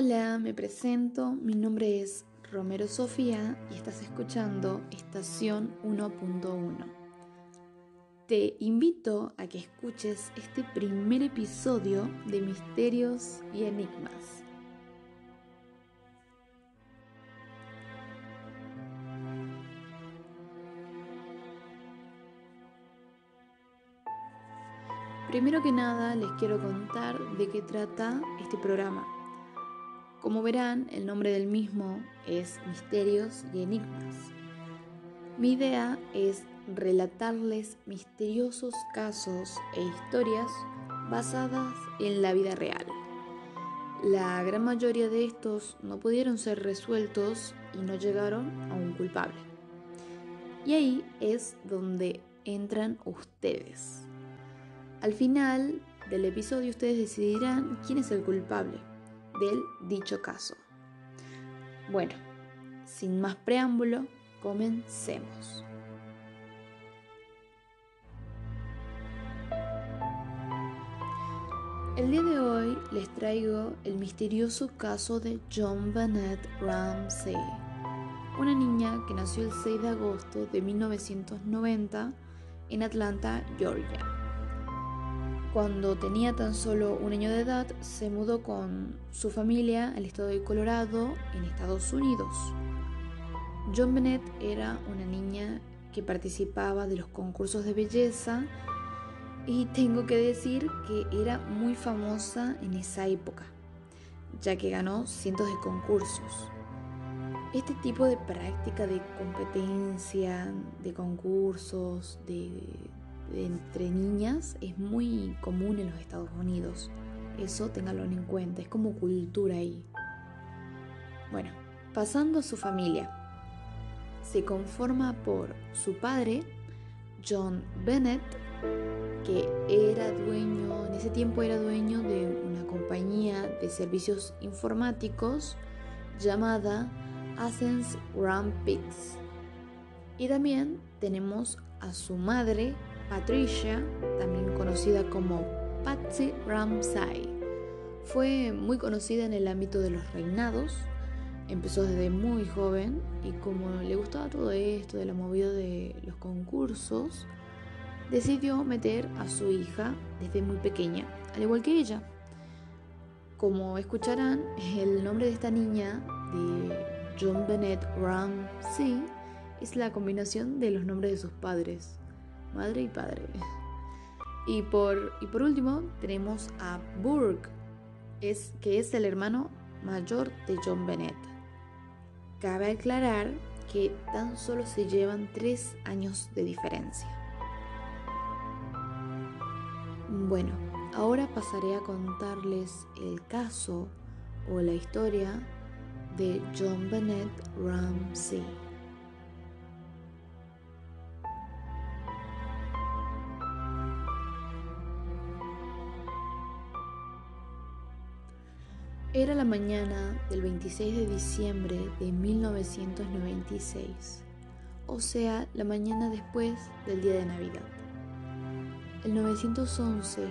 Hola, me presento, mi nombre es Romero Sofía y estás escuchando Estación 1.1. Te invito a que escuches este primer episodio de Misterios y Enigmas. Primero que nada les quiero contar de qué trata este programa. Como verán, el nombre del mismo es Misterios y Enigmas. Mi idea es relatarles misteriosos casos e historias basadas en la vida real. La gran mayoría de estos no pudieron ser resueltos y no llegaron a un culpable. Y ahí es donde entran ustedes. Al final del episodio ustedes decidirán quién es el culpable del dicho caso. Bueno, sin más preámbulo, comencemos. El día de hoy les traigo el misterioso caso de John Bennett Ramsey, una niña que nació el 6 de agosto de 1990 en Atlanta, Georgia. Cuando tenía tan solo un año de edad, se mudó con su familia al estado de Colorado, en Estados Unidos. John Bennett era una niña que participaba de los concursos de belleza y tengo que decir que era muy famosa en esa época, ya que ganó cientos de concursos. Este tipo de práctica de competencia, de concursos, de entre niñas es muy común en los Estados Unidos. Eso ténganlo en cuenta, es como cultura ahí. Bueno, pasando a su familia. Se conforma por su padre, John Bennett, que era dueño, en ese tiempo era dueño de una compañía de servicios informáticos llamada Ascens Rampigs. Y también tenemos a su madre, Patricia, también conocida como Patsy Ramsay. Fue muy conocida en el ámbito de los reinados, empezó desde muy joven y como le gustaba todo esto de la movida de los concursos, decidió meter a su hija desde muy pequeña, al igual que ella. Como escucharán, el nombre de esta niña, de John Bennett Ramsay, es la combinación de los nombres de sus padres madre y padre. Y por, y por último tenemos a Burke, es, que es el hermano mayor de John Bennett. Cabe aclarar que tan solo se llevan tres años de diferencia. Bueno, ahora pasaré a contarles el caso o la historia de John Bennett Ramsey. Era la mañana del 26 de diciembre de 1996, o sea, la mañana después del día de Navidad. El 911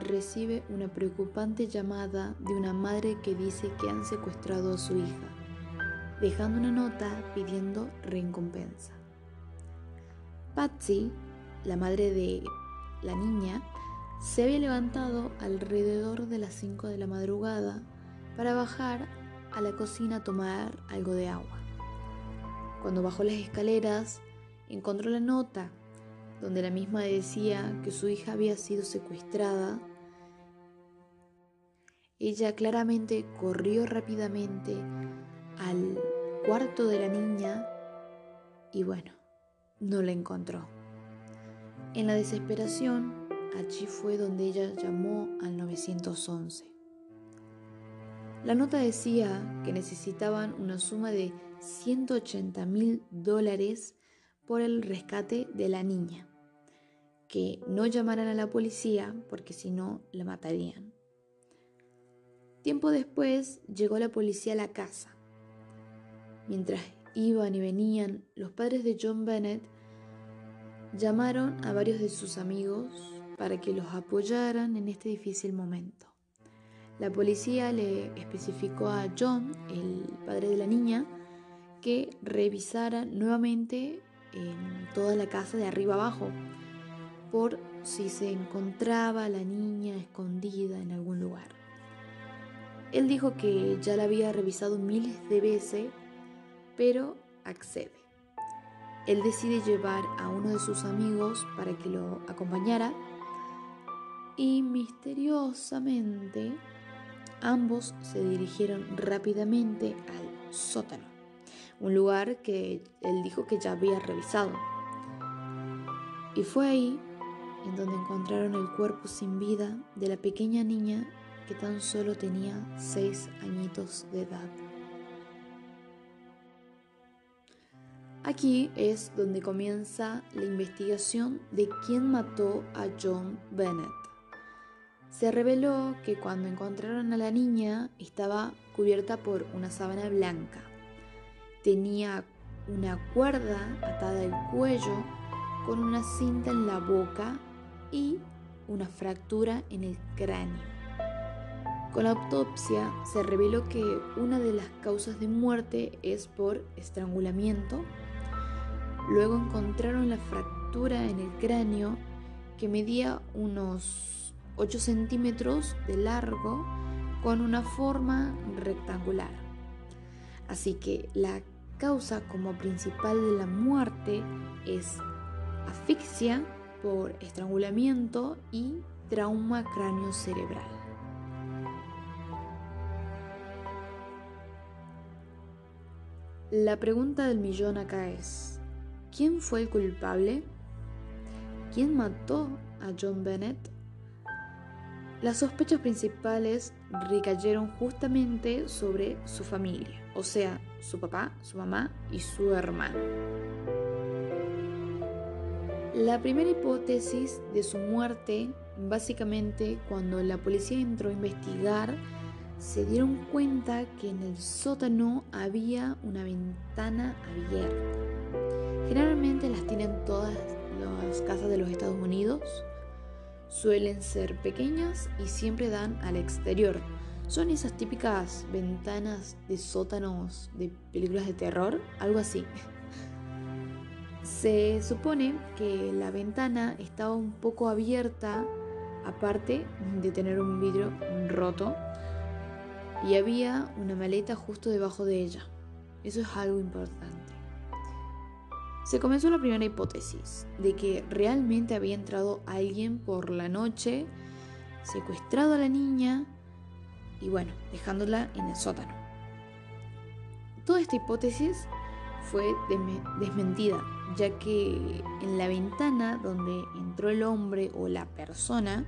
recibe una preocupante llamada de una madre que dice que han secuestrado a su hija, dejando una nota pidiendo recompensa. Patsy, la madre de la niña, se había levantado alrededor de las 5 de la madrugada para bajar a la cocina a tomar algo de agua. Cuando bajó las escaleras, encontró la nota donde la misma decía que su hija había sido secuestrada. Ella claramente corrió rápidamente al cuarto de la niña y bueno, no la encontró. En la desesperación, allí fue donde ella llamó al 911. La nota decía que necesitaban una suma de 180 mil dólares por el rescate de la niña, que no llamaran a la policía porque si no la matarían. Tiempo después llegó la policía a la casa. Mientras iban y venían, los padres de John Bennett llamaron a varios de sus amigos para que los apoyaran en este difícil momento. La policía le especificó a John, el padre de la niña, que revisara nuevamente en toda la casa de arriba abajo por si se encontraba la niña escondida en algún lugar. Él dijo que ya la había revisado miles de veces, pero accede. Él decide llevar a uno de sus amigos para que lo acompañara y misteriosamente ambos se dirigieron rápidamente al sótano, un lugar que él dijo que ya había revisado. Y fue ahí en donde encontraron el cuerpo sin vida de la pequeña niña que tan solo tenía seis añitos de edad. Aquí es donde comienza la investigación de quién mató a John Bennett. Se reveló que cuando encontraron a la niña estaba cubierta por una sábana blanca. Tenía una cuerda atada al cuello con una cinta en la boca y una fractura en el cráneo. Con la autopsia se reveló que una de las causas de muerte es por estrangulamiento. Luego encontraron la fractura en el cráneo que medía unos 8 centímetros de largo con una forma rectangular. Así que la causa como principal de la muerte es asfixia por estrangulamiento y trauma cráneo cerebral. La pregunta del millón acá es, ¿quién fue el culpable? ¿Quién mató a John Bennett? Las sospechas principales recayeron justamente sobre su familia, o sea, su papá, su mamá y su hermano. La primera hipótesis de su muerte, básicamente cuando la policía entró a investigar, se dieron cuenta que en el sótano había una ventana abierta. Generalmente las tienen todas las casas de los Estados Unidos. Suelen ser pequeñas y siempre dan al exterior. Son esas típicas ventanas de sótanos de películas de terror, algo así. Se supone que la ventana estaba un poco abierta, aparte de tener un vidrio roto, y había una maleta justo debajo de ella. Eso es algo importante. Se comenzó la primera hipótesis de que realmente había entrado alguien por la noche, secuestrado a la niña y bueno, dejándola en el sótano. Toda esta hipótesis fue desmentida ya que en la ventana donde entró el hombre o la persona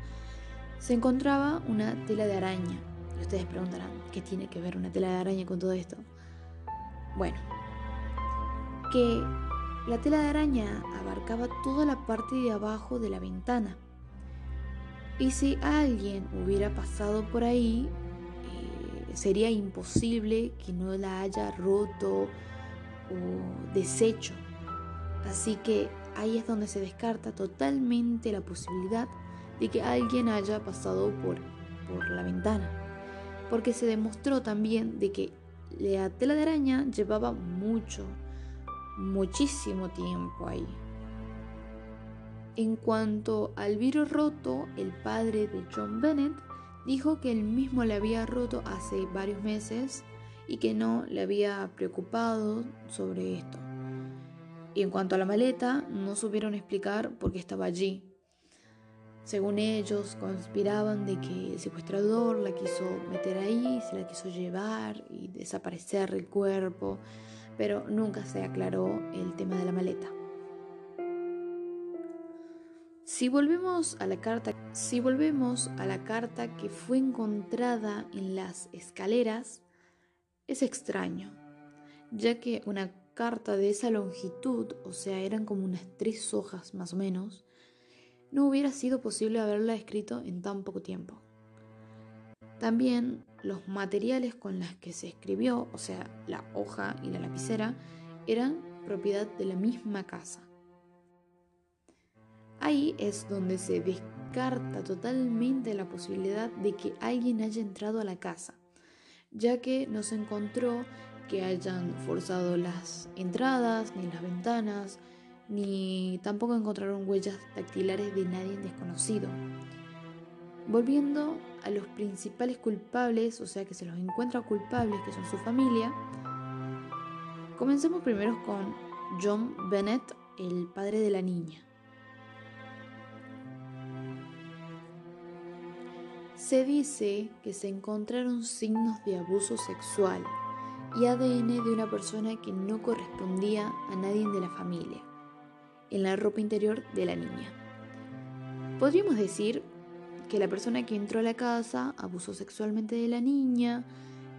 se encontraba una tela de araña. Y ustedes preguntarán, ¿qué tiene que ver una tela de araña con todo esto? Bueno, que la tela de araña abarcaba toda la parte de abajo de la ventana. Y si alguien hubiera pasado por ahí, eh, sería imposible que no la haya roto o deshecho. Así que ahí es donde se descarta totalmente la posibilidad de que alguien haya pasado por, por la ventana. Porque se demostró también de que la tela de araña llevaba mucho, muchísimo tiempo ahí. En cuanto al virus roto, el padre de John Bennett dijo que él mismo le había roto hace varios meses y que no le había preocupado sobre esto. Y en cuanto a la maleta, no supieron explicar por qué estaba allí. Según ellos, conspiraban de que el secuestrador la quiso meter ahí, se la quiso llevar y desaparecer el cuerpo, pero nunca se aclaró el tema de la maleta. Si volvemos a la carta, si volvemos a la carta que fue encontrada en las escaleras, es extraño, ya que una carta de esa longitud, o sea, eran como unas tres hojas más o menos, no hubiera sido posible haberla escrito en tan poco tiempo. También los materiales con los que se escribió, o sea, la hoja y la lapicera, eran propiedad de la misma casa. Ahí es donde se descarta totalmente la posibilidad de que alguien haya entrado a la casa, ya que no se encontró que hayan forzado las entradas, ni las ventanas, ni tampoco encontraron huellas dactilares de nadie desconocido. Volviendo a los principales culpables, o sea que se los encuentra culpables, que son su familia, comencemos primero con John Bennett, el padre de la niña. Se dice que se encontraron signos de abuso sexual y ADN de una persona que no correspondía a nadie de la familia en la ropa interior de la niña. Podríamos decir que la persona que entró a la casa abusó sexualmente de la niña,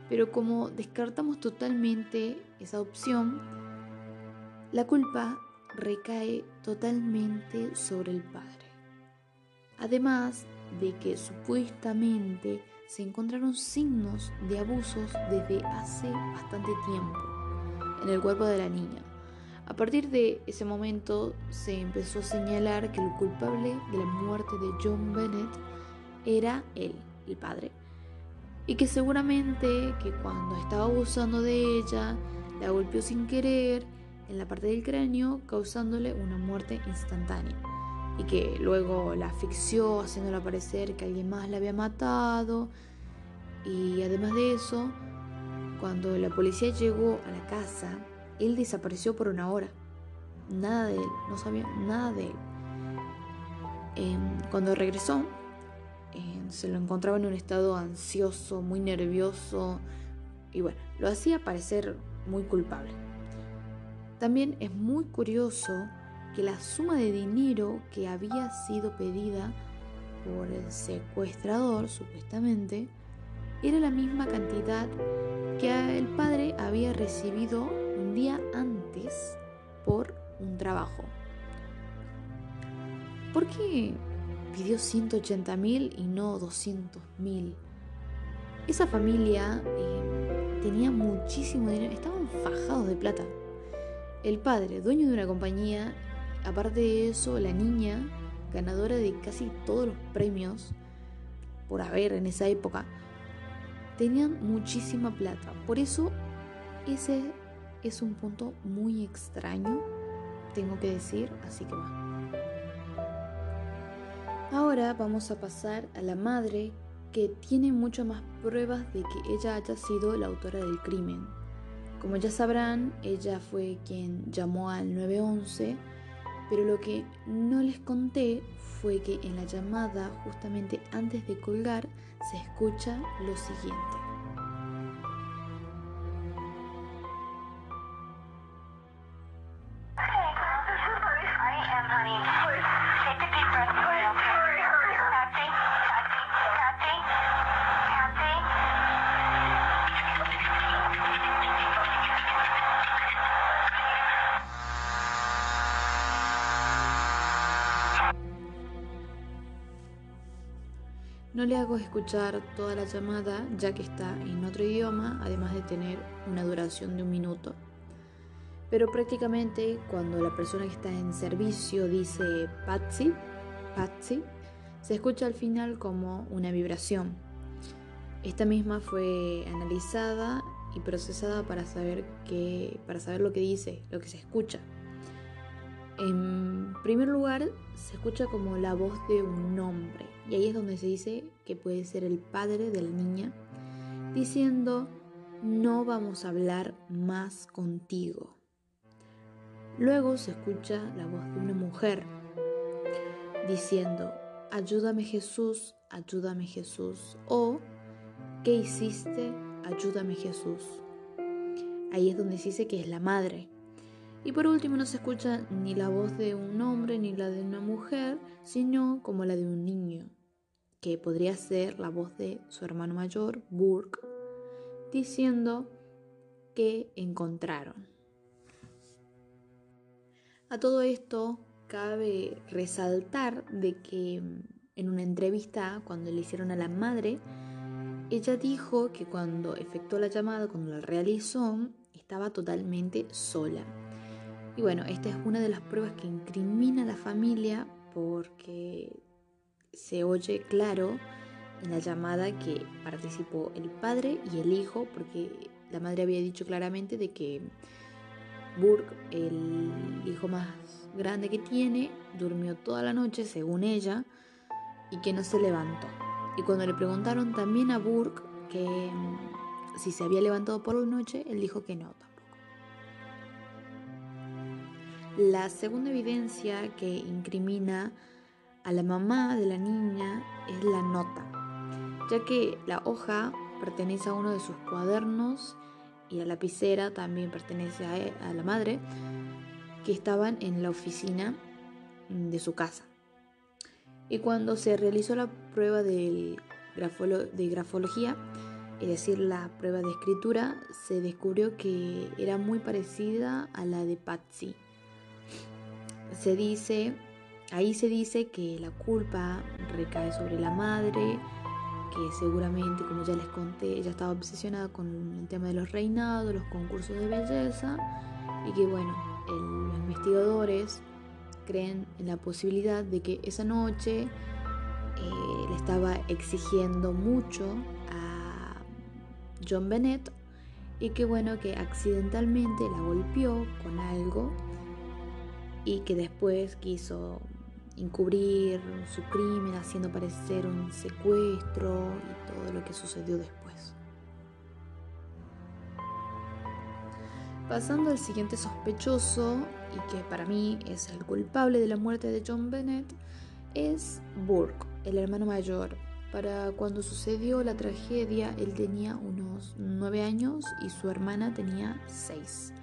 pero como descartamos totalmente esa opción, la culpa recae totalmente sobre el padre. Además de que supuestamente se encontraron signos de abusos desde hace bastante tiempo en el cuerpo de la niña. A partir de ese momento se empezó a señalar que el culpable de la muerte de John Bennett era él, el padre, y que seguramente que cuando estaba abusando de ella, la golpeó sin querer en la parte del cráneo, causándole una muerte instantánea, y que luego la asfixió, haciéndola parecer que alguien más la había matado, y además de eso, cuando la policía llegó a la casa, él desapareció por una hora. Nada de él, no sabía nada de él. Em, cuando regresó, se lo encontraba en un estado ansioso, muy nervioso y bueno, lo hacía parecer muy culpable. También es muy curioso que la suma de dinero que había sido pedida por el secuestrador, supuestamente, era la misma cantidad que el padre había recibido un día antes por un trabajo. ¿Por qué pidió 180 mil y no 200 mil? Esa familia eh, tenía muchísimo dinero, estaban fajados de plata. El padre, dueño de una compañía, aparte de eso, la niña, ganadora de casi todos los premios por haber en esa época, tenían muchísima plata. Por eso ese es un punto muy extraño, tengo que decir, así que va. Ahora vamos a pasar a la madre que tiene muchas más pruebas de que ella haya sido la autora del crimen. Como ya sabrán, ella fue quien llamó al 911, pero lo que no les conté fue que en la llamada, justamente antes de colgar, se escucha lo siguiente. No le hago escuchar toda la llamada ya que está en otro idioma, además de tener una duración de un minuto. Pero prácticamente cuando la persona que está en servicio dice Patsy, Patsy, se escucha al final como una vibración. Esta misma fue analizada y procesada para saber, que, para saber lo que dice, lo que se escucha. En primer lugar, se escucha como la voz de un hombre, y ahí es donde se dice que puede ser el padre de la niña, diciendo, no vamos a hablar más contigo. Luego se escucha la voz de una mujer diciendo, ayúdame Jesús, ayúdame Jesús, o ¿qué hiciste? Ayúdame Jesús. Ahí es donde se dice que es la madre. Y por último no se escucha ni la voz de un hombre ni la de una mujer, sino como la de un niño, que podría ser la voz de su hermano mayor, Burke, diciendo que encontraron. A todo esto cabe resaltar de que mm, en una entrevista cuando le hicieron a la madre, ella dijo que cuando efectuó la llamada, cuando la realizó, estaba totalmente sola y bueno, esta es una de las pruebas que incrimina a la familia porque se oye claro en la llamada que participó el padre y el hijo, porque la madre había dicho claramente de que Burke, el hijo más grande que tiene, durmió toda la noche, según ella, y que no se levantó. Y cuando le preguntaron también a Burke que mm, si se había levantado por la noche, él dijo que no tampoco. La segunda evidencia que incrimina a la mamá de la niña es la nota, ya que la hoja pertenece a uno de sus cuadernos y la lapicera también pertenece a, la madre, que estaban en la oficina de su casa. Y cuando se realizó la prueba de grafología, es decir, la prueba de escritura, se descubrió que era muy parecida a la de Patsy. Se dice, ahí se dice que la culpa recae sobre la madre, que seguramente, como ya les conté, ella estaba obsesionada con el tema de los reinados, los concursos de belleza, y que bueno, los investigadores creen en la posibilidad de que esa noche eh, le estaba exigiendo mucho a John Bennett y que bueno, que accidentalmente la golpeó con algo y que después quiso encubrir su crimen haciendo parecer un secuestro y todo lo que sucedió después. Pasando al siguiente sospechoso, y que para mí es el culpable de la muerte de John Bennett, es Burke, el hermano mayor. Para cuando sucedió la tragedia, él tenía unos nueve años y su hermana tenía seis.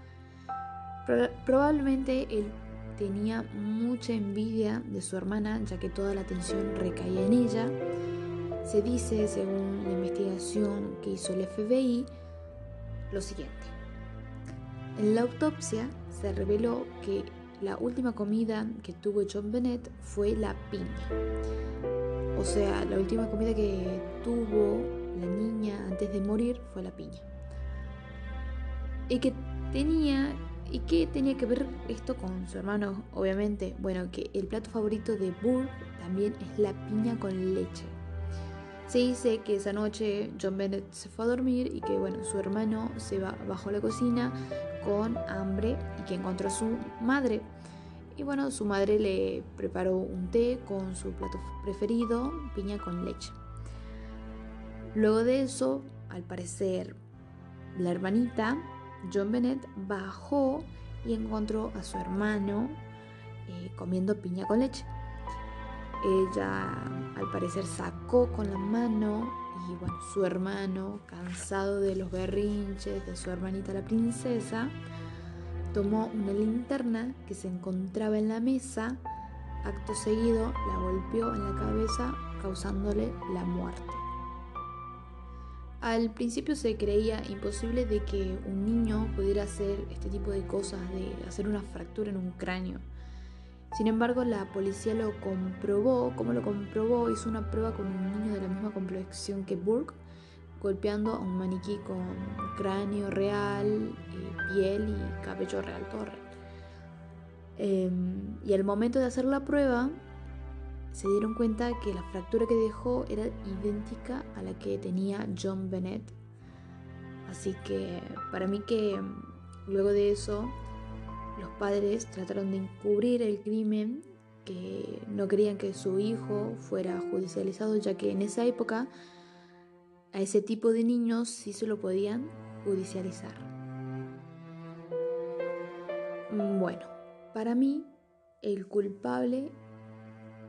Probablemente el tenía mucha envidia de su hermana, ya que toda la atención recaía en ella. Se dice, según la investigación que hizo el FBI, lo siguiente. En la autopsia se reveló que la última comida que tuvo John Bennett fue la piña. O sea, la última comida que tuvo la niña antes de morir fue la piña. Y que tenía ¿Y qué tenía que ver esto con su hermano? Obviamente, bueno, que el plato favorito de Burr también es la piña con leche. Se dice que esa noche John Bennett se fue a dormir y que bueno, su hermano se va bajo la cocina con hambre y que encontró a su madre. Y bueno, su madre le preparó un té con su plato preferido, piña con leche. Luego de eso, al parecer, la hermanita John Bennett bajó y encontró a su hermano eh, comiendo piña con leche. Ella al parecer sacó con la mano y bueno, su hermano, cansado de los berrinches de su hermanita la princesa, tomó una linterna que se encontraba en la mesa, acto seguido la golpeó en la cabeza causándole la muerte. Al principio se creía imposible de que un niño pudiera hacer este tipo de cosas, de hacer una fractura en un cráneo. Sin embargo, la policía lo comprobó. ¿Cómo lo comprobó? Hizo una prueba con un niño de la misma complexión que Burke, golpeando a un maniquí con cráneo real, eh, piel y cabello real, todo real. Em, y al momento de hacer la prueba, se dieron cuenta que la fractura que dejó era idéntica a la que tenía John Bennett. Así que para mí que mm, luego de eso los padres trataron de encubrir el crimen, que no querían que su hijo fuera judicializado, ya que en esa época a ese tipo de niños sí se lo podían judicializar. Mm, bueno, para mí el culpable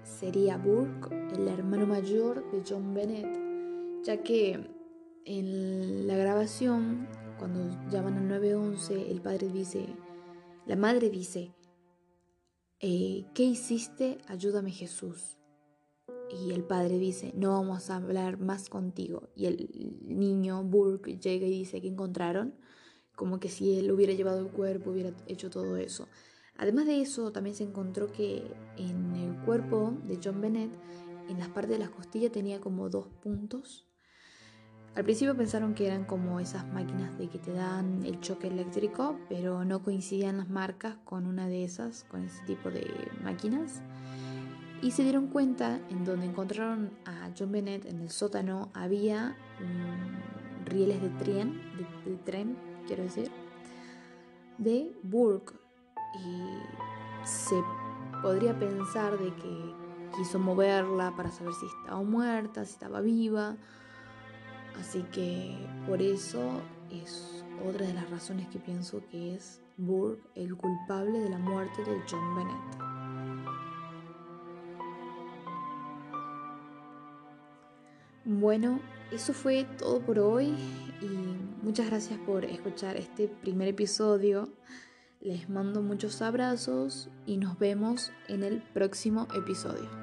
sería Burke, el hermano mayor de John Bennett, ya que en la grabación, cuando llaman al 911, el padre dice, la madre dice, eh, ¿qué hiciste? Ayúdame Jesús. Y el padre dice, no vamos a hablar más contigo. Y el niño Burke llega y dice que encontraron, como que si él hubiera llevado el cuerpo, hubiera hecho todo eso. Además de eso, también se encontró que en el cuerpo de John Bennett, en las partes de las costillas tenía como dos puntos. Al principio pensaron que eran como esas máquinas de que te dan el choque eléctrico, pero no coincidían las marcas con una de esas, con ese tipo de máquinas. y se dieron cuenta en donde encontraron a John Bennett en el sótano había rieles de tren, de, tren, quiero decir, de Burke y se podría pensar de que quiso moverla para saber si estaba muerta, si estaba viva. Así que por eso es otra de las razones que pienso que es Burke el culpable de la muerte de John Bennett. Bueno, eso fue todo por hoy y muchas gracias por escuchar este primer episodio. Les mando muchos abrazos y nos vemos en el próximo episodio.